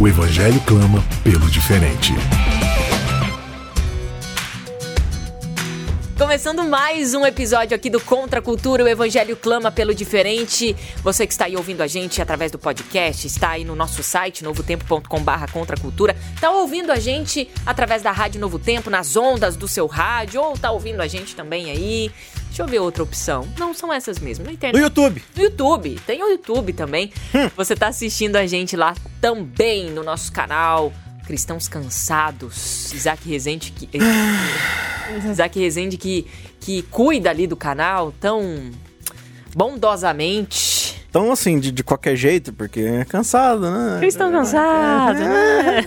o Evangelho clama pelo diferente. Começando mais um episódio aqui do Contra a Cultura, o Evangelho clama pelo diferente. Você que está aí ouvindo a gente através do podcast, está aí no nosso site, novotempo.com.br Contra Cultura, está ouvindo a gente através da Rádio Novo Tempo, nas ondas do seu rádio, ou está ouvindo a gente também aí Deixa eu ver outra opção. Não, são essas mesmo. Na internet. No YouTube. No YouTube. Tem o YouTube também. Hum. Você tá assistindo a gente lá também no nosso canal. Cristãos Cansados. Isaac Rezende que. Isaac Rezende que, que cuida ali do canal tão bondosamente. Tão assim, de, de qualquer jeito, porque é cansado, né? Cristão cansado, né?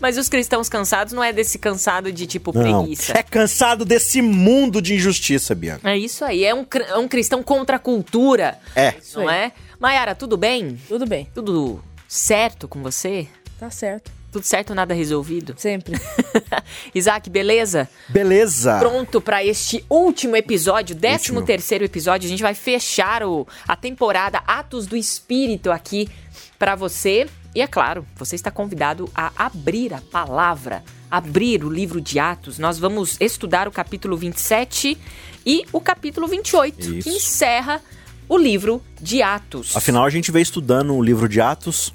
Mas os cristãos cansados não é desse cansado de tipo não, preguiça. É cansado desse mundo de injustiça, Bianca. É isso aí. É um, é um cristão contra a cultura. É. Não é? Mayara, tudo bem? Tudo bem. Tudo certo com você? Tá certo. Tudo certo, nada resolvido? Sempre. Isaac, beleza? Beleza. Pronto para este último episódio, 13 terceiro episódio. A gente vai fechar o, a temporada Atos do Espírito aqui para você. E é claro, você está convidado a abrir a palavra, abrir o livro de Atos. Nós vamos estudar o capítulo 27 e o capítulo 28, Isso. que encerra o livro de Atos. Afinal, a gente veio estudando o livro de Atos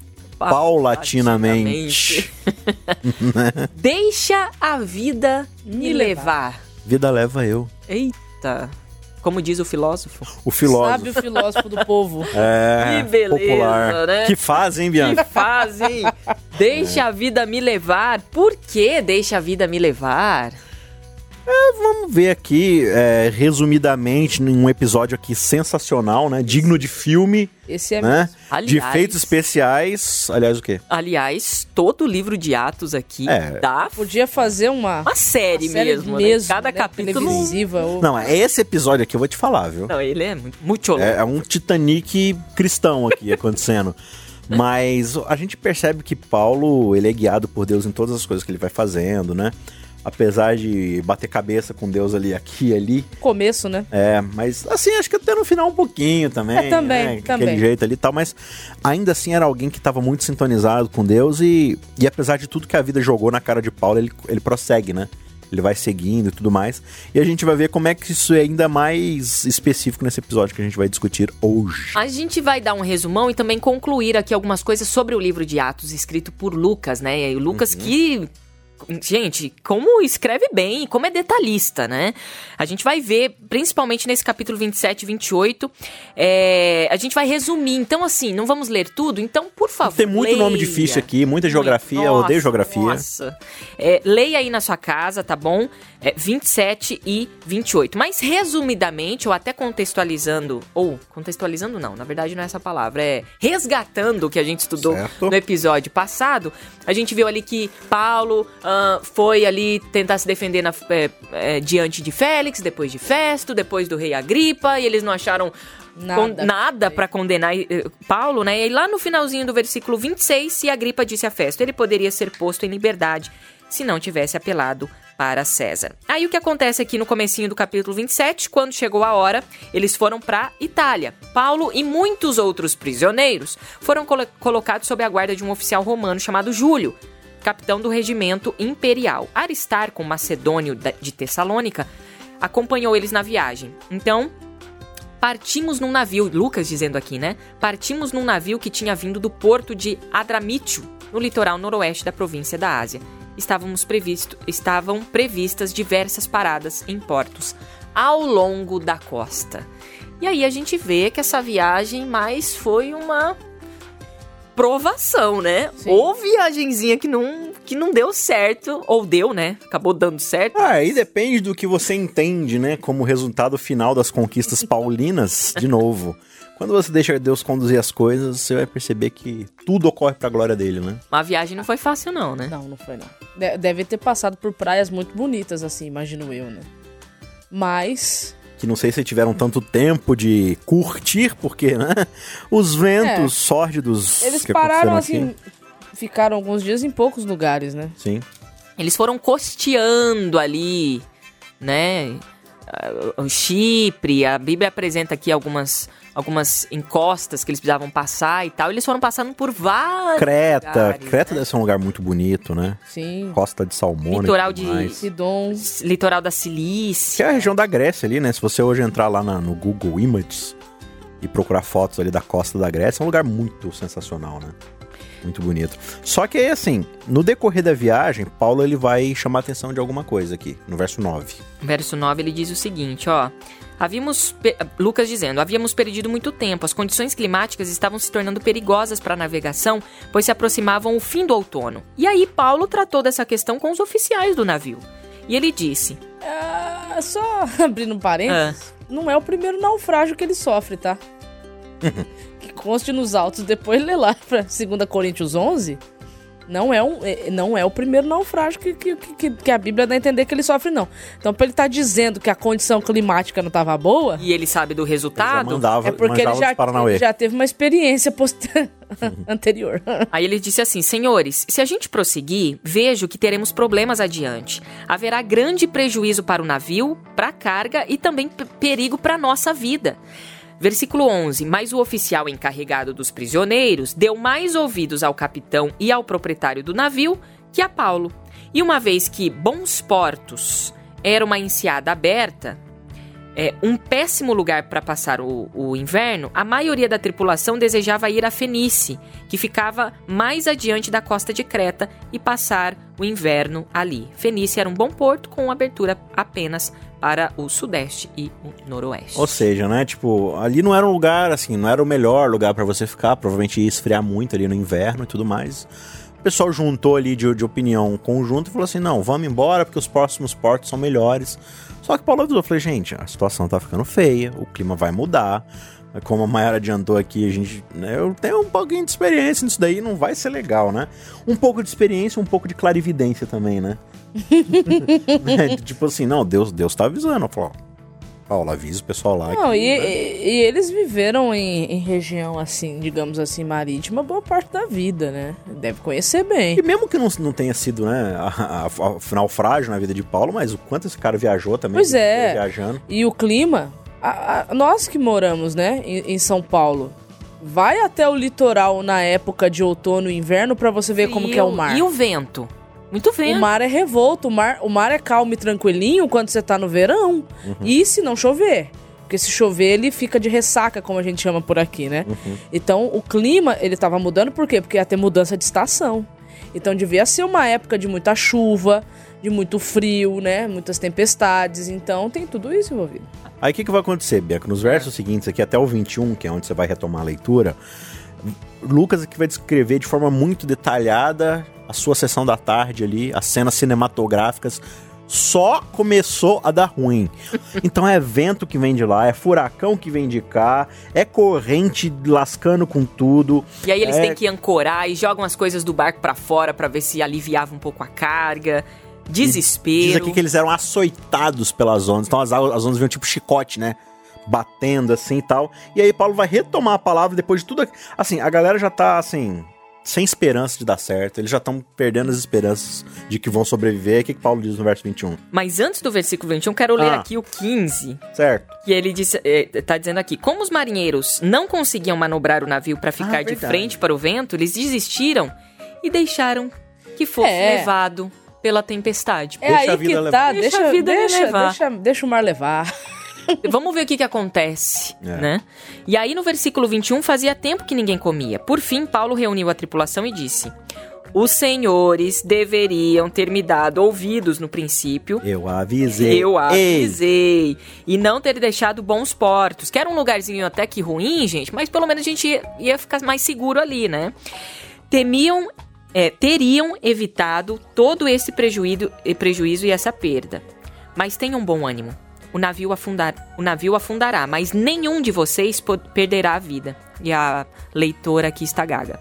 paulatinamente. paulatinamente. Deixa a vida me levar. Vida leva eu. Eita. Como diz o filósofo. O filósofo. Sabe o filósofo do povo. É. Que beleza, popular. né? Que fazem, Bianca? Que fazem. Deixa é. a vida me levar. Por que deixa a vida me levar? É, vamos ver aqui, é, resumidamente, num episódio aqui sensacional, né? Digno de filme. Esse é né? Aliás, de efeitos especiais. Aliás, o quê? Aliás, todo o livro de Atos aqui é. dá. Podia fazer uma. Uma série, uma série mesmo. Mesmo né? Cada né? capítulo. Ou... Não, é esse episódio aqui eu vou te falar, viu? Não, ele é muito é, é um Titanic cristão aqui acontecendo. Mas a gente percebe que Paulo, ele é guiado por Deus em todas as coisas que ele vai fazendo, né? Apesar de bater cabeça com Deus ali, aqui e ali. Começo, né? É, mas assim, acho que até no final um pouquinho também. É, também, né? também. Aquele jeito ali e tal, mas ainda assim era alguém que estava muito sintonizado com Deus e, e apesar de tudo que a vida jogou na cara de Paulo, ele, ele prossegue, né? Ele vai seguindo e tudo mais. E a gente vai ver como é que isso é ainda mais específico nesse episódio que a gente vai discutir hoje. A gente vai dar um resumão e também concluir aqui algumas coisas sobre o livro de Atos escrito por Lucas, né? E o Lucas uhum. que gente, como escreve bem, como é detalhista, né? A gente vai ver, principalmente nesse capítulo 27 e 28, é, a gente vai resumir. Então, assim, não vamos ler tudo, então, por favor. Tem muito leia. nome difícil aqui, muita geografia, nossa, eu odeio geografia. Nossa. É, leia aí na sua casa, tá bom? É, 27 e 28. Mas, resumidamente, ou até contextualizando, ou contextualizando não, na verdade não é essa palavra, é resgatando o que a gente estudou certo. no episódio passado, a gente viu ali que Paulo uh, foi ali tentar se defender na, é, é, diante de Félix, depois de Festo, depois do rei Agripa, e eles não acharam nada, nada para condenar uh, Paulo, né? E lá no finalzinho do versículo 26, se Agripa disse a Festo, ele poderia ser posto em liberdade se não tivesse apelado para César. Aí o que acontece aqui no comecinho do capítulo 27, quando chegou a hora, eles foram para Itália. Paulo e muitos outros prisioneiros foram colo colocados sob a guarda de um oficial romano chamado Júlio, capitão do regimento imperial. Aristarco, macedônio de Tessalônica, acompanhou eles na viagem. Então, partimos num navio, Lucas dizendo aqui, né? Partimos num navio que tinha vindo do porto de Adramítio, no litoral noroeste da província da Ásia. Estávamos previsto, estavam previstas diversas paradas em portos ao longo da costa. E aí a gente vê que essa viagem mais foi uma provação, né? Sim. Ou viagenzinha que não, que não deu certo, ou deu, né? Acabou dando certo. Ah, aí depende do que você entende, né? Como resultado final das conquistas paulinas, de novo. Quando você deixa Deus conduzir as coisas, você vai perceber que tudo ocorre pra glória dele, né? Uma viagem não foi fácil, não, né? Não, não foi não. De- deve ter passado por praias muito bonitas, assim, imagino eu, né? Mas. Que não sei se tiveram tanto tempo de curtir, porque, né? Os ventos É. sórdidos Eles que pararam assim. Ficaram alguns dias em poucos lugares, né? Sim. Eles foram costeando ali, né? O Chipre, a Bíblia apresenta aqui algumas, algumas encostas que eles precisavam passar e tal. Eles foram passando por vários Creta. lugares, Creta né? deve ser um lugar muito bonito, né? Sim. Costa de Salmone. Litoral de-. Sidon. Litoral da Que Cilícia. é a região da Grécia ali, né? Se você hoje entrar lá na- no Google Images e procurar fotos ali da costa da Grécia, é um lugar muito sensacional, né? Muito bonito. Só que aí, assim, no decorrer da viagem, Paulo ele vai chamar a atenção de alguma coisa aqui, no verso 9. Verso 9, ele diz o seguinte, ó. Havíamos, Lucas dizendo, havíamos perdido muito tempo, as condições climáticas estavam se tornando perigosas para a navegação, pois se aproximavam o fim do outono. E aí Paulo tratou dessa questão com os oficiais do navio. E ele disse, Ah, só abrindo um parênteses, Ah. não é o primeiro naufrágio que ele sofre, tá? que conste nos autos, depois lê lá pra 2 Coríntios 11. Não é, um, é- não é o primeiro naufrágio que, que, que, que a Bíblia dá a entender que ele sofre, não. Então, pra ele estar dizendo que a condição climática não tava boa, e ele sabe do Ele já resultado, mandava, é porque ele já, ele já teve uma experiência poster... anterior. Aí ele disse assim: Senhores, se a gente prosseguir, vejo que teremos problemas adiante. Haverá grande prejuízo para o navio, para a carga e também perigo para a nossa vida. Versículo 11: Mas o oficial encarregado dos prisioneiros deu mais ouvidos ao capitão e ao proprietário do navio que a Paulo. E uma vez que Bons Portos era uma enseada aberta, é, um péssimo lugar para passar o, o inverno, a maioria da tripulação desejava ir a Fenice, que ficava mais adiante da costa de Creta, e passar o inverno ali. Fenice era um bom porto com abertura apenas para o sudeste e o noroeste. Ou seja, né? Tipo, ali não era um lugar, assim, não era o melhor lugar pra você ficar. Provavelmente ia esfriar muito ali no inverno e tudo mais. O pessoal juntou ali de, de opinião conjunto e falou assim: não, vamos embora porque os próximos portos são melhores. Só que Paulo avisou, falei, gente, a situação tá ficando feia, o clima vai mudar. Como a Mayara adiantou aqui, a gente, né, eu tenho um pouquinho de experiência nisso daí, não vai ser legal, né? Um pouco de experiência, um pouco de clarividência também, né? Né, tipo assim, não, Deus, Deus tá avisando. Eu Paulo, avisa o pessoal lá. Não, que, e, né? e- e eles viveram em, em região assim, digamos assim, marítima, boa parte da vida, né? Deve conhecer bem. E mesmo que não, não tenha sido, né, a, a, a naufrágio na vida de Paulo, mas o quanto esse cara viajou também. Pois é. Viajando. E o clima, a- a- nós que moramos, né, em, em São Paulo, vai até o litoral na época de outono e inverno pra você ver como que é o mar. E o vento? Muito O vento. mar é revolto, o mar, o mar é calmo e tranquilinho quando você tá no verão. E se não chover? Porque se chover, ele fica de ressaca, como a gente chama por aqui, né? Então, o clima, ele tava mudando por quê? Porque ia ter mudança de estação. Então, devia ser uma época de muita chuva, de muito frio, né? Muitas tempestades. Então, tem tudo isso envolvido. Aí o que, que vai acontecer, Bianca? Nos versos seguintes aqui, até o 21, que é onde você vai retomar a leitura, Lucas aqui vai descrever de forma muito detalhada a sua sessão da tarde ali, as cenas cinematográficas. Só começou a dar ruim. Então é vento que vem de lá, é furacão que vem de cá, é corrente lascando com tudo. E aí eles É. têm que ancorar e jogam as coisas do barco pra fora pra ver se aliviava um pouco a carga. Desespero. Diz aqui que eles eram açoitados pelas ondas. Então as, as ondas vinham tipo chicote, né? Batendo assim e tal. E aí Paulo vai retomar a palavra depois de tudo. aqui- Assim, a galera já tá assim. Sem esperança de dar certo. Eles já estão perdendo as esperanças de que vão sobreviver. O que, que Paulo diz no verso 21? Mas antes do versículo 21, quero ler Ah. aqui o 15. Certo. Que ele disse, eh, tá dizendo aqui: Como os marinheiros não conseguiam manobrar o navio pra ficar de verdade. frente para o vento, eles desistiram e deixaram que fosse É. levado pela tempestade. É Deixa a aí vida que levar. tá, Deixa deixa, a vida deixa, levar. deixa, deixa o mar levar. Vamos ver o que, que acontece, É. né? E aí no versículo 21 fazia tempo que ninguém comia. Por fim, Paulo reuniu a tripulação e disse: Os senhores deveriam ter me dado ouvidos no princípio. Eu avisei. Eu Ei, avisei. E não ter deixado bons portos. Que era um lugarzinho até que ruim, gente, mas pelo menos a gente ia, ia ficar mais seguro ali, né? Temiam, é, teriam evitado todo esse prejuízo, prejuízo e essa perda. Mas tenham bom ânimo, o navio, afundar, o navio afundará, mas nenhum de vocês perderá a vida. E a leitora aqui está gaga.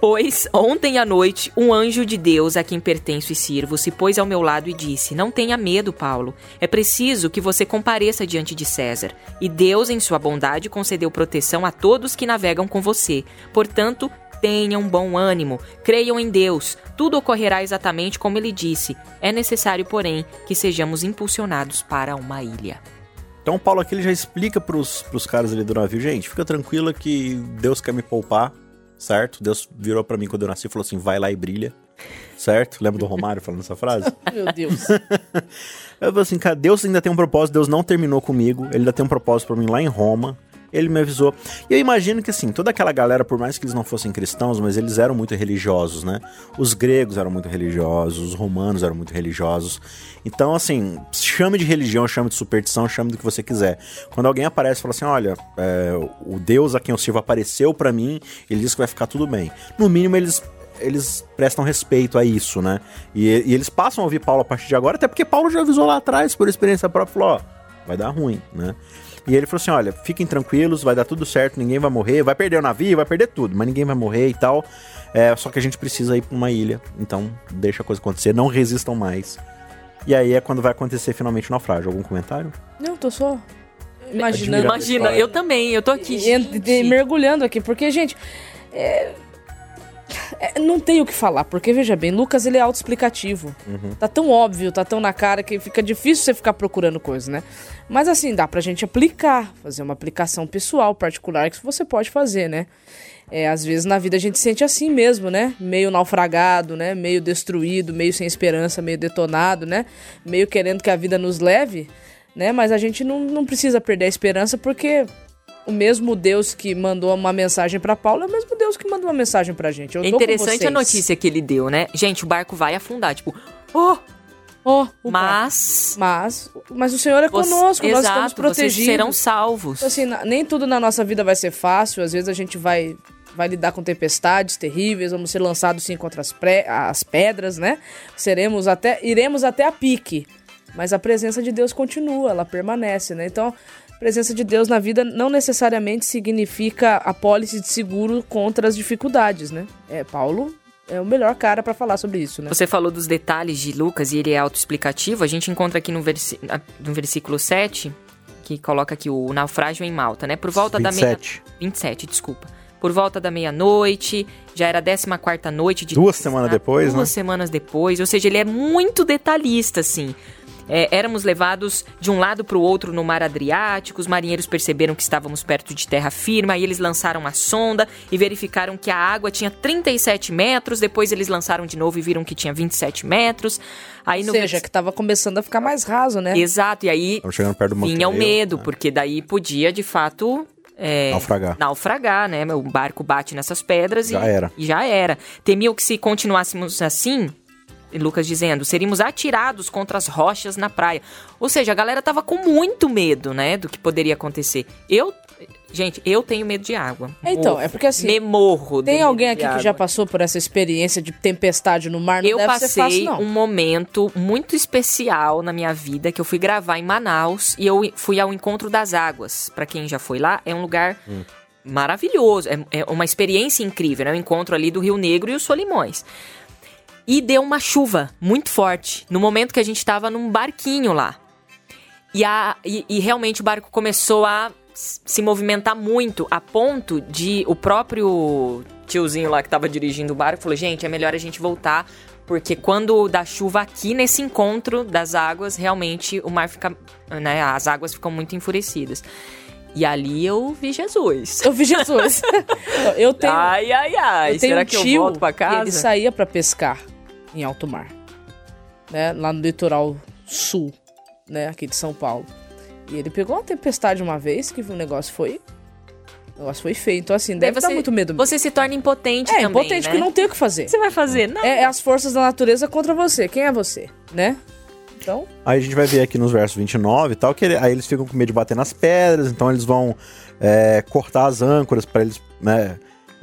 Pois ontem à noite um anjo de Deus a quem pertenço e sirvo se pôs ao meu lado e disse: Não tenha medo, Paulo. É preciso que você compareça diante de César. E Deus, em sua bondade, concedeu proteção a todos que navegam com você. Portanto, tenham bom ânimo, creiam em Deus. Tudo ocorrerá exatamente como ele disse. É necessário, porém, que sejamos impulsionados para uma ilha. Então o Paulo aqui ele já explica pros, pros caras ali do navio, gente, fica tranquila que Deus quer me poupar, certo? Deus virou pra mim quando eu nasci e falou assim, vai lá e brilha, certo? Lembra do Romário falando essa frase? Meu Deus. Eu falei assim, cara, Deus ainda tem um propósito, Deus não terminou comigo, ele ainda tem um propósito pra mim lá em Roma. Ele me avisou. E eu imagino que assim, toda aquela galera, por mais que eles não fossem cristãos, mas eles eram muito religiosos, né? Os gregos eram muito religiosos, os romanos eram muito religiosos. Então, assim, chame de religião, chame de superstição, chame do que você quiser. Quando alguém aparece e fala assim: olha, é, o Deus a quem eu sirvo apareceu pra mim, ele disse que vai ficar tudo bem. No mínimo, eles eles prestam respeito a isso, né? E, e eles passam a ouvir Paulo a partir de agora, até porque Paulo já avisou lá atrás, por experiência própria, falou, ó, vai dar ruim, né? E ele falou assim, olha, fiquem tranquilos, vai dar tudo certo, ninguém vai morrer, vai perder o navio, vai perder tudo, mas ninguém vai morrer e tal. É, só que a gente precisa ir pra uma ilha, então deixa a coisa acontecer, não resistam mais. E aí é quando vai acontecer finalmente o naufrágio. Algum comentário? Não, tô só imaginando. Imagina, história. eu também, eu tô aqui. E- gente. e- mergulhando aqui, porque, gente, é- é, não tem o que falar, porque veja bem, Lucas ele é autoexplicativo. Tá tão óbvio, tá tão na cara que fica difícil você ficar procurando coisa, né? Mas assim, dá pra gente aplicar, fazer uma aplicação pessoal, particular, que você pode fazer, né? É, às vezes na vida a gente sente assim mesmo, né? Meio naufragado, né? Meio destruído, meio sem esperança, meio detonado, né? Meio querendo que a vida nos leve, né? Mas a gente não, não precisa perder a esperança porque o mesmo Deus que mandou uma mensagem pra Paulo é o mesmo Deus que mandou uma mensagem pra gente. Eu É interessante a vocês. notícia que ele deu, né? Gente, o barco vai afundar. Tipo, oh, Ó, o mas. Mas, mas o Senhor é você- conosco, nós estamos Exato, vocês protegidos. serão salvos. Então, assim, nem tudo na nossa vida vai ser fácil. Às vezes a gente vai, vai lidar com tempestades terríveis, vamos ser lançados sim contra as, pré- as pedras, né? Seremos até, iremos até a pique. Mas a presença de Deus continua, ela permanece, né? Então, presença de Deus na vida não necessariamente significa a pólice de seguro contra as dificuldades, né? É, Paulo é o melhor cara pra falar sobre isso, né? Você falou dos detalhes de Lucas e ele é autoexplicativo. A gente encontra aqui no, versi no versículo 7, que coloca aqui o naufrágio em Malta, né? Por volta da meia... 27. 27, desculpa. Por volta da meia-noite, já era a 14 noite de Duas semanas depois, Duas né? semanas depois, ou seja, ele é muito detalhista, assim. É, éramos levados de um lado para o outro no mar Adriático, os marinheiros perceberam que estávamos perto de terra firme, aí eles lançaram a sonda e verificaram que a água tinha 37 metros, depois eles lançaram de novo e viram que tinha 27 metros. Aí Ou no seja, que tava começando a ficar mais raso, né? Exato, e aí Estamos chegando perto do vinha o medo, né? porque daí podia, de fato... é, Naufragar. naufragar, né? O barco bate nessas pedras Já e, era. e já era. Temiam que se continuássemos assim, Lucas dizendo, seríamos atirados contra as rochas na praia. Ou seja, a galera tava com muito medo, né, do que poderia acontecer. Eu, gente, eu tenho medo de água. Então, Morro. é porque assim, Me morro. Tem alguém aqui que já passou por essa experiência de tempestade no mar? Não Eu deve ser fácil, passei não. um momento muito especial na minha vida que eu fui gravar em Manaus e eu fui ao Encontro das Águas. Pra quem já foi lá, é um lugar maravilhoso, é, é uma experiência incrível, né? O encontro ali do Rio Negro e os Solimões. E deu uma chuva muito forte no momento que a gente tava num barquinho lá. E, a, e, e realmente o barco começou a se movimentar muito, a ponto de o próprio tiozinho lá que tava dirigindo o barco falou: gente, é melhor a gente voltar, porque quando dá chuva aqui nesse encontro das águas, realmente o mar fica. Né, as águas ficam muito enfurecidas. E ali eu vi Jesus. Eu vi Jesus. eu tenho, Ai, ai, ai. Será um que eu tio volto pra casa? ele saía pra pescar em alto mar. Né? Lá no litoral sul, né? Aqui de São Paulo. E ele pegou uma tempestade uma vez que o negócio foi... O negócio foi feio. Então, assim, deve dar muito medo. Você se torna impotente é, também, impotente né? que não tem o que fazer. O que você vai fazer? Não. É, é as forças da natureza contra você. Quem é você, né? Então, Aí a gente vai ver aqui nos versos 29 e tal, que ele- aí eles ficam com medo de bater nas pedras, então eles vão é, cortar as âncoras pra eles, né,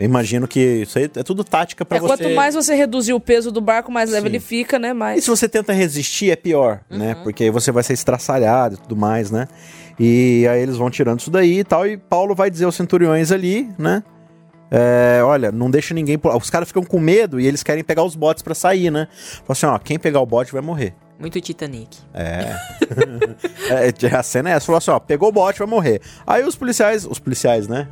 Eu imagino que isso aí é tudo tática pra É, você. quanto mais você reduzir o peso do barco, mais leve ele fica, né? E Mais... se você tenta resistir, é pior, né? Porque aí você vai ser estraçalhado e tudo mais, né? E aí eles vão tirando isso daí e tal. E Paulo vai dizer aos centuriões ali, né? É, olha, não deixa ninguém. pular. Os caras ficam com medo e eles querem pegar os botes pra sair, né? Fala assim, ó, quem pegar o bote vai morrer. Muito Titanic. É. é. A cena é essa. Falou assim, ó, pegou o bote, vai morrer. Aí os policiais. Os policiais, né?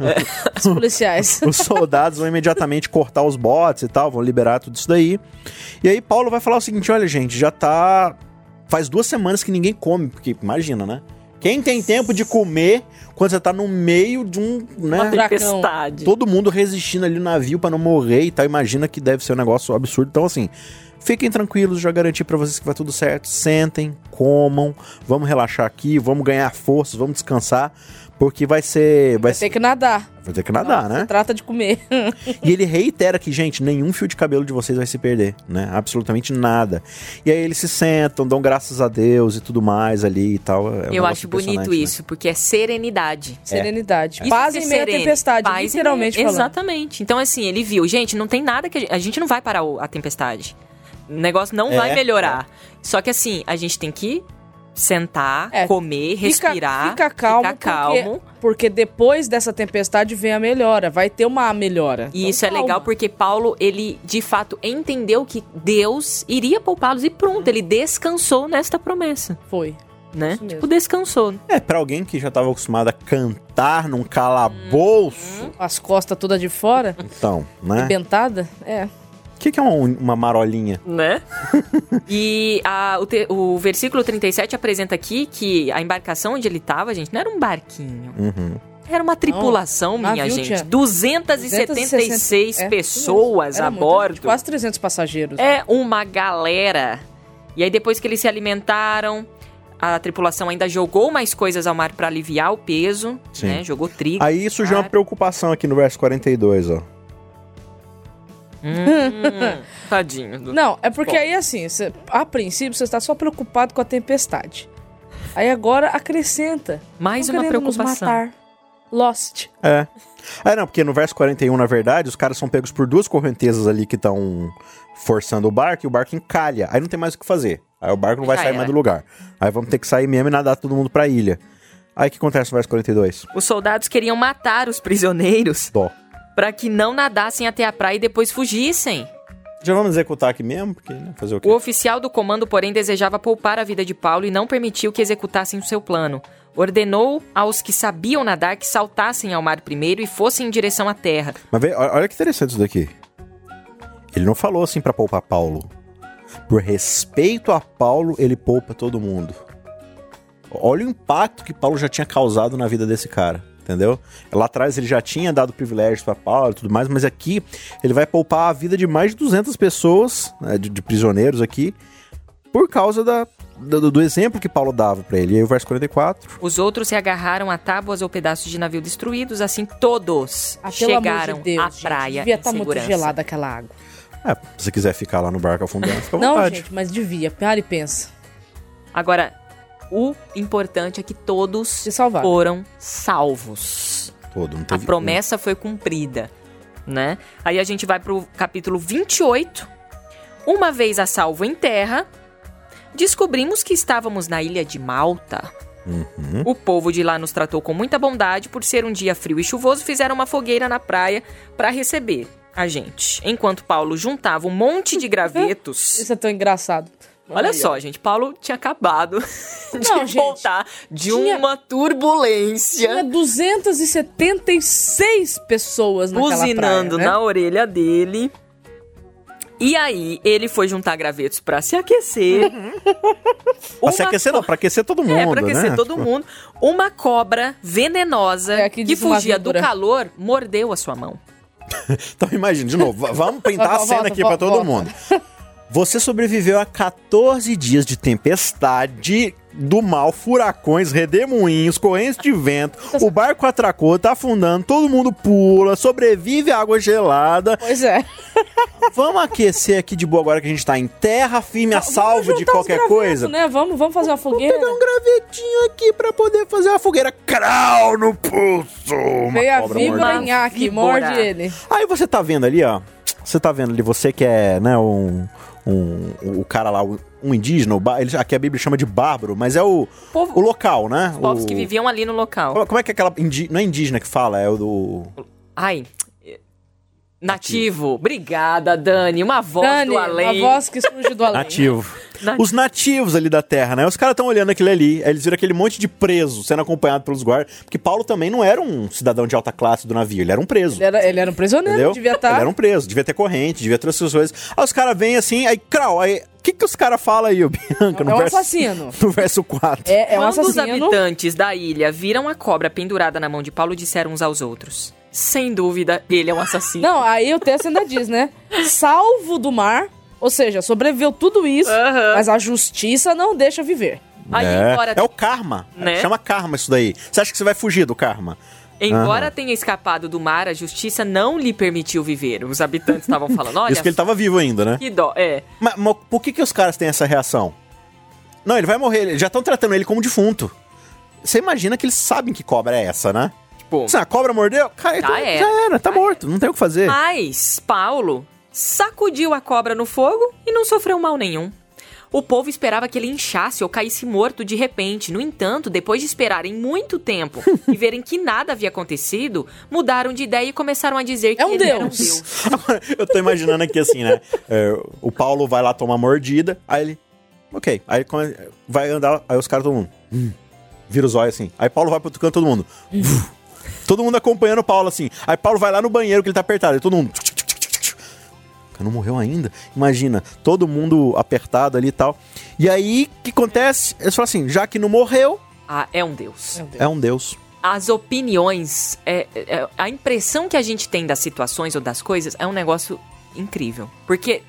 Os policiais. Os soldados vão imediatamente cortar os botes e tal, vão liberar tudo isso daí. E aí Paulo vai falar o seguinte: olha, gente, já tá. Faz duas semanas que ninguém come, porque imagina, né? Quem tem tempo de comer quando você tá no meio de um. Uma Né, furacão. tempestade. todo mundo resistindo ali no navio pra não morrer e tal. Imagina que deve ser um negócio absurdo. Então, assim, fiquem tranquilos, já garanti pra vocês que vai tudo certo. Sentem, comam, vamos relaxar aqui, vamos ganhar forças, vamos descansar. Porque vai ser. Vai, Vai ser, ter que nadar. vai ter que nadar, né? trata de comer. E ele reitera que, gente, nenhum fio de cabelo de vocês vai se perder, né? Absolutamente nada. E aí eles se sentam, dão graças a Deus e tudo mais ali e tal. É um Eu acho bonito né? isso, porque é serenidade. Serenidade. Isso Paz é em meio à tempestade, Paz literalmente meio-. Exatamente. Então, assim, ele viu, gente, não tem nada que a gente, a gente não vai parar a tempestade. O negócio não É, vai melhorar. Só que, assim, a gente tem que sentar, É, comer, Fica- respirar, Fica, calmo, ficar calmo. Porque, porque depois dessa tempestade vem a melhora. Vai ter uma melhora. E Então, isso é calma. legal porque Paulo, ele de fato entendeu que Deus iria poupá-los e pronto, ele descansou nesta promessa, Foi. né? Tipo, descansou. É, pra alguém que já tava acostumado a cantar num calabouço, As costas todas de fora, então, né? arrebentada. É. O que, que é uma, uma marolinha? né? e a- o, te- o versículo 37 apresenta aqui que a embarcação onde ele estava, gente, não era um barquinho. Uhum. Era uma tripulação, minha navio gente. tinha 276 É, pessoas era a bordo. gente, Quase 300 passageiros. É uma galera. E aí, depois que eles se alimentaram, a tripulação ainda jogou mais coisas ao mar para aliviar o peso, Sim. né? Jogou trigo. Aí surgiu uma preocupação aqui no verso 42, ó. Hum, tadinho. do- Não, é porque Bom. aí assim, cê- a princípio você está só preocupado com a tempestade. Aí agora acrescenta. Mais "Tão uma preocupação. matar. Lost. É. É, não, porque no verso 41, na verdade, os caras são pegos por duas correntezas ali que estão forçando o barco e o barco encalha. Aí não tem mais o que fazer. Aí o barco não vai Já sair era. mais do lugar. Aí vamos ter que sair mesmo e nadar todo mundo pra ilha. Aí o que acontece no verso 42? Os soldados queriam matar os prisioneiros Dó. Para que não nadassem até a praia e depois fugissem. Já vamos executar aqui mesmo? Porque, né, fazer o quê? O oficial do comando, porém, desejava poupar a vida de Paulo e não permitiu que executassem o seu plano. Ordenou aos que sabiam nadar que saltassem ao mar primeiro e fossem em direção à terra. Mas vê, olha que interessante isso daqui. Ele não falou assim pra poupar Paulo. Por respeito a Paulo, ele poupa todo mundo. Olha o impacto que Paulo já tinha causado na vida desse cara, entendeu? Lá atrás ele já tinha dado privilégios pra Paulo e tudo mais, mas aqui ele vai poupar a vida de mais de 200 pessoas, né, de, de prisioneiros aqui, por causa da, do, do exemplo que Paulo dava pra ele. E aí o verso 44. Os outros se agarraram a tábuas ou pedaços de navio destruídos, assim todos Ah, chegaram de Deus, à gente, praia Devia estar muito segurança. gelada aquela água. É, se você quiser ficar lá no barco afundando, fica à Não, vontade. gente, mas devia. Para e pensa. Agora, o importante é que todos foram salvos. Todo, não A teve um. promessa foi cumprida, né? Aí a gente vai pro capítulo 28. Uma vez a salvo em terra, descobrimos que estávamos na ilha de Malta. Uhum. O povo de lá nos tratou com muita bondade, por ser um dia frio e chuvoso, fizeram uma fogueira na praia para receber a gente. Enquanto Paulo juntava um monte de gravetos. Isso é tão engraçado. Olha Aí, só, gente, Paulo tinha acabado de Não, gente, voltar de tinha- uma turbulência. Tinha 276 pessoas naquela buzinando praia, né? na orelha dele. E aí, ele foi juntar gravetos pra se aquecer. Pra se aquecer, não, pra aquecer todo mundo. É, pra aquecer né? todo mundo. Uma cobra venenosa É, que uma fugia do calor mordeu a sua mão. Então imagina, de novo, va- vamos printar a cena volta, aqui pra volta, todo volta. mundo. Você sobreviveu a 14 dias de tempestade do mal, furacões, redemoinhos, correntes de vento, o barco atracou, tá afundando, todo mundo pula, sobrevive à água gelada. Pois é. Vamos aquecer aqui de boa agora que a gente tá em terra firme, a salvo de qualquer gravetos, coisa. Né? Vamos, vamos fazer uma Vou fogueira. pegar um gravetinho aqui pra poder fazer uma fogueira. Crau no pulso! Uma Veio a víbora Víbora. morde ele. Aí você tá vendo ali, ó. Você tá vendo ali, você que é, né, um. Um o cara lá, um indígena, ele, aqui a Bíblia chama de bárbaro, mas é o, Povo- o local, né? Povos o, que viviam ali no local. Como como é que é aquela. indi- não é indígena que fala, é o do. Ai. Nativo. Obrigada, Dani. Uma voz Dani, do além. a voz que surge do além. Nativo. Nativo. Os nativos ali da terra, né? Os caras estão olhando aquilo ali, aí eles viram aquele monte de preso sendo acompanhado pelos guardas. Porque Paulo também não era um cidadão de alta classe do navio, ele era um preso. Ele era, ele era um prisioneiro, Entendeu? devia tá. estar. Ele era um preso, devia ter corrente, devia ter essas coisas. Aí os caras vêm assim, aí, crau, aí. O que, que os caras falam aí, Bianca? É um assassino. No verso 4. É, é um Quando os assassino. habitantes da ilha viram a cobra pendurada na mão de Paulo, disseram uns aos outros: Sem dúvida, ele é um assassino. Não, aí o texto ainda diz, né? Salvo do mar, ou seja, sobreviveu tudo isso, mas a justiça não deixa viver. Aí, é, embora, é o karma. Né? Chama karma isso daí. Você acha que você vai fugir do karma? embora Aham. tenha escapado do mar, a justiça não lhe permitiu viver. Os habitantes estavam falando: Olha, Isso que ele tava vivo ainda, né? que dó. É. Mas, mas por que, que os caras têm essa reação? Não, ele vai morrer, eles já estão tratando ele como defunto. Você imagina que eles sabem que cobra é essa, né? Tipo, Se a cobra mordeu, cara, então era. já era, tá morto, não tem o que fazer. Mas Paulo sacudiu a cobra no fogo e não sofreu mal nenhum. O povo esperava que ele inchasse ou caísse morto de repente. No entanto, depois de esperarem muito tempo e verem que nada havia acontecido, mudaram de ideia e começaram a dizer que É um ele era um deus. deus. Agora, eu tô imaginando aqui assim, né? É, o Paulo vai lá tomar mordida, aí ele. Ok. Aí vai andar, aí os caras todo mundo. hum, vira os olhos assim. Aí Paulo vai pro outro canto, todo mundo. Todo mundo acompanhando o Paulo assim. Aí Paulo vai lá no banheiro que ele tá apertado. Aí todo mundo. Cara, não morreu ainda? Imagina, todo mundo apertado ali e tal. E aí, o que acontece? Eles falam assim: já que não morreu, Ah, é um deus. Meu Deus. é um Deus. As opiniões, é, é- a impressão que a gente tem das situações ou das coisas é um negócio incrível. Porque,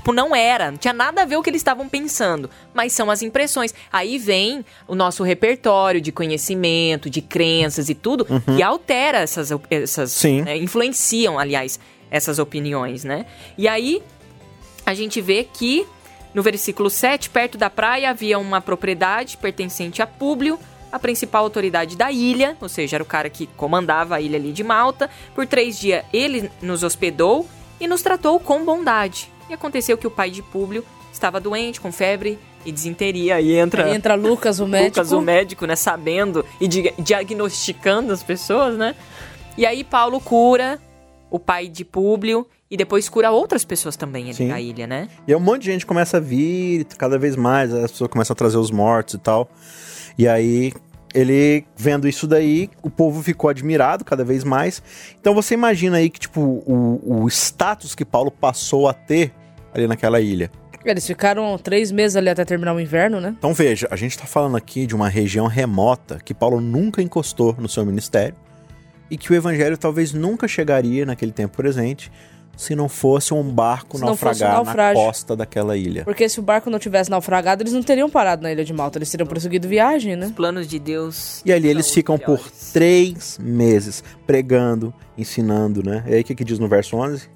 tipo, não era, não tinha nada a ver o que eles estavam pensando, mas são as impressões. Aí vem o nosso repertório de conhecimento, de crenças e tudo, que altera essas, essas Sim. né, influenciam, aliás, essas opiniões, né? E aí a gente vê que no versículo 7, perto da praia havia uma propriedade pertencente a Públio, a principal autoridade da ilha, ou seja, era o cara que comandava a ilha ali de Malta. Por três dias ele nos hospedou e nos tratou com bondade. E aconteceu que o pai de Públio estava doente, com febre e desinteria. Aí entra, Aí entra Lucas, o médico. Lucas, o médico, né, sabendo e di- diagnosticando as pessoas, né? E aí Paulo cura o pai de Públio e depois cura outras pessoas também ali Sim. na ilha, né? E aí um monte de gente começa a vir, cada vez mais, as pessoas começam a trazer os mortos e tal. E aí, ele vendo isso daí, o povo ficou admirado cada vez mais. Então você imagina aí que, tipo, o, o status que Paulo passou a ter ali naquela ilha. Eles ficaram três meses ali até terminar o inverno, né? Então veja, a gente tá falando aqui de uma região remota que Paulo nunca encostou no seu ministério e que o evangelho talvez nunca chegaria naquele tempo presente se não fosse um barco Se um naufragar na costa daquela ilha. Porque se o barco não tivesse naufragado, eles não teriam parado na ilha de Malta. Eles teriam prosseguido viagem, né? Os planos de Deus. E ali eles ficam por três meses pregando, ensinando, né? E aí o que, que diz no verso 11?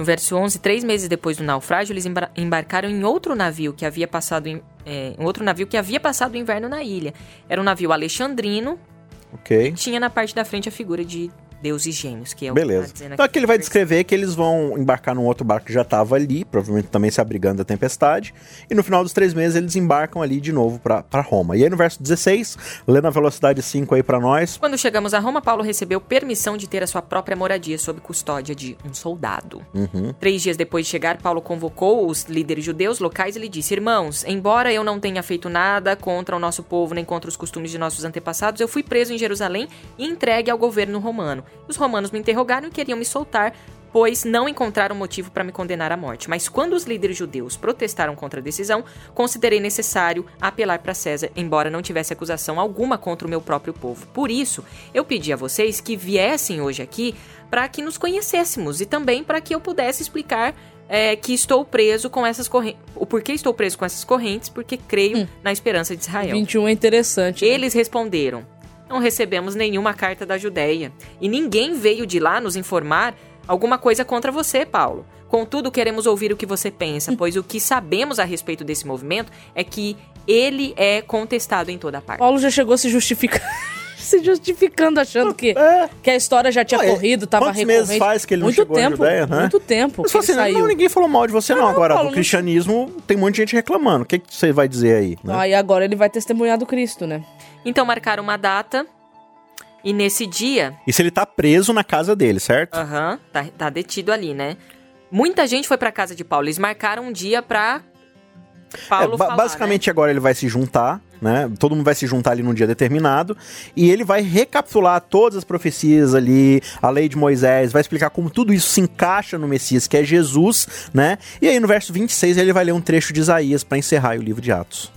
No verso 11, três meses depois do naufrágio, eles embarcaram em outro navio que havia passado em, é, em outro navio que havia passado o inverno na ilha. Era um navio alexandrino, Ok. tinha na parte da frente a figura de deuses gêmeos, que é o Beleza. que tá dizendo Então aqui ele vai descrever que eles vão embarcar num outro barco que já estava ali, provavelmente também se abrigando da tempestade. E no final dos três meses eles embarcam ali de novo para Roma. E aí no verso 16, lê na velocidade 5 aí para nós. Quando chegamos a Roma, Paulo recebeu permissão de ter a sua própria moradia sob custódia de um soldado. Uhum. Três dias depois de chegar, Paulo convocou os líderes judeus locais e lhe disse: Irmãos, embora eu não tenha feito nada contra o nosso povo nem contra os costumes de nossos antepassados, eu fui preso em Jerusalém e entregue ao governo romano. Os romanos me interrogaram e queriam me soltar pois não encontraram motivo para me condenar à morte. Mas quando os líderes judeus protestaram contra a decisão, considerei necessário apelar para César, embora não tivesse acusação alguma contra o meu próprio povo. Por isso, eu pedi a vocês que viessem hoje aqui para que nos conhecêssemos e também para que eu pudesse explicar é, que estou preso com essas correntes. O porquê estou preso com essas correntes? Porque creio Hum. na esperança de Israel. 21 é interessante. né? Eles responderam: Não recebemos nenhuma carta da Judéia, e ninguém veio de lá nos informar alguma coisa contra você, Paulo. Contudo, queremos ouvir o que você pensa, pois o que sabemos a respeito desse movimento é que ele é contestado em toda parte. Paulo já chegou se justificando. se justificando, achando que, É. que a história já tinha Ué, corrido, tava quantos recorrente. meses faz que ele não muito chegou na tempo, Judéia, né? Muito tempo. Mas que assim, ele saiu. não, ninguém falou mal de você, não. não, Agora, Paulo, do não- cristianismo, tem um monte de gente reclamando. O que, que você vai dizer aí? né? Aí agora ele vai testemunhar do Cristo, né? Então marcaram uma data, e nesse dia, E se ele tá preso na casa dele, certo? aham, tá, tá detido ali, né? Muita gente foi pra casa de Paulo. Eles marcaram um dia pra Paulo É, ba- falar, basicamente agora ele vai se juntar, né? Todo mundo vai se juntar ali num dia determinado e ele vai recapitular todas as profecias ali, a lei de Moisés, vai explicar como tudo isso se encaixa no Messias, que é Jesus, né? E aí no verso 26 ele vai ler um trecho de Isaías para encerrar o livro de Atos.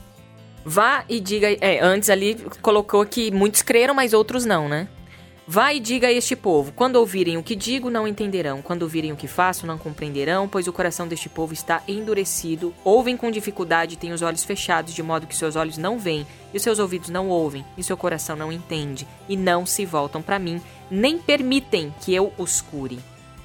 Vá e diga. É, antes ali colocou que muitos creram, mas outros não, né? Vá e diga a este povo: quando ouvirem o que digo, não entenderão. Quando ouvirem o que faço, não compreenderão, pois o coração deste povo está endurecido. Ouvem com dificuldade e têm os olhos fechados, de modo que seus olhos não veem, e os seus ouvidos não ouvem, e seu coração não entende, e não se voltam para mim, nem permitem que eu os cure.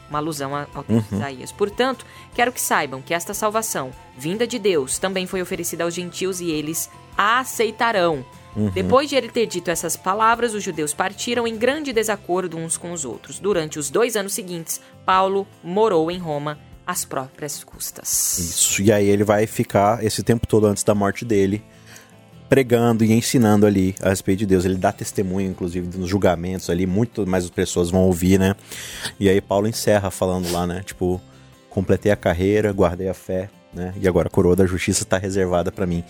Uma alusão ao texto de Isaías. Portanto, quero que saibam que esta salvação, vinda de Deus, também foi oferecida aos gentios e eles a aceitarão. Depois de ele ter dito essas palavras, os judeus partiram em grande desacordo uns com os outros. Durante os dois anos seguintes, Paulo morou em Roma às próprias custas. Isso. E aí ele vai ficar esse tempo todo antes da morte dele pregando e ensinando ali a respeito de Deus. Ele dá testemunho, inclusive, nos julgamentos ali, muito mais pessoas vão ouvir, né? E aí Paulo encerra falando lá, né? Tipo, completei a carreira, guardei a fé, né? E agora a coroa da justiça está reservada para mim.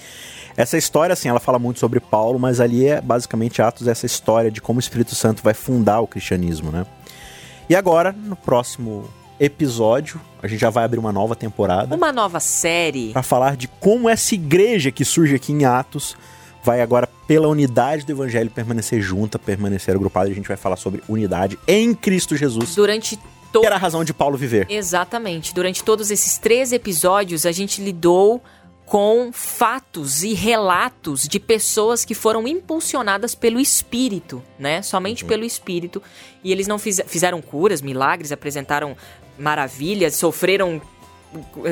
Essa história, assim, ela fala muito sobre Paulo, mas ali é basicamente Atos essa história de como o Espírito Santo vai fundar o cristianismo, né? E agora, no próximo episódio, a gente já vai abrir uma nova temporada Uma nova série. para falar de como essa igreja que surge aqui em Atos vai agora pela unidade do evangelho permanecer junta, permanecer agrupada. E a gente vai falar sobre unidade em Cristo Jesus, Durante todo. era a razão de Paulo viver. Exatamente. Durante todos esses três episódios, a gente lidou com fatos e relatos de pessoas que foram impulsionadas pelo Espírito, né? Somente pelo Espírito. E eles não fiz- fizeram curas, milagres, apresentaram maravilhas, sofreram,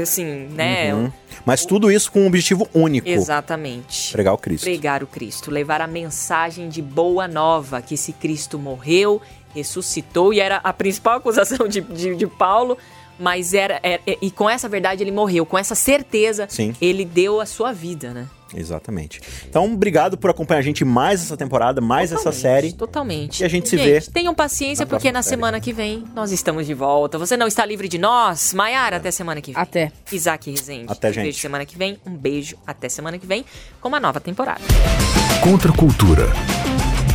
assim, né? Uhum. Mas tudo isso com um objetivo único: Exatamente. pregar o Cristo. Pregar o Cristo, levar a mensagem de boa nova, que esse Cristo morreu, ressuscitou, e era a principal acusação de, de, de Paulo, mas era, é- é- E com essa verdade ele morreu, com essa certeza, Sim. ele deu a sua vida, né? Exatamente. Então, obrigado por acompanhar a gente mais essa temporada, mais essa Totalmente, série. Totalmente. E a gente se vê Tenham paciência, na porque na série. semana que vem nós estamos de volta. Você não está livre de nós? Maiara, até semana que vem. Até. Isaac Rezende. Até, Um gente. beijo semana que vem. Um beijo até semana que vem com uma nova temporada. Contra a cultura.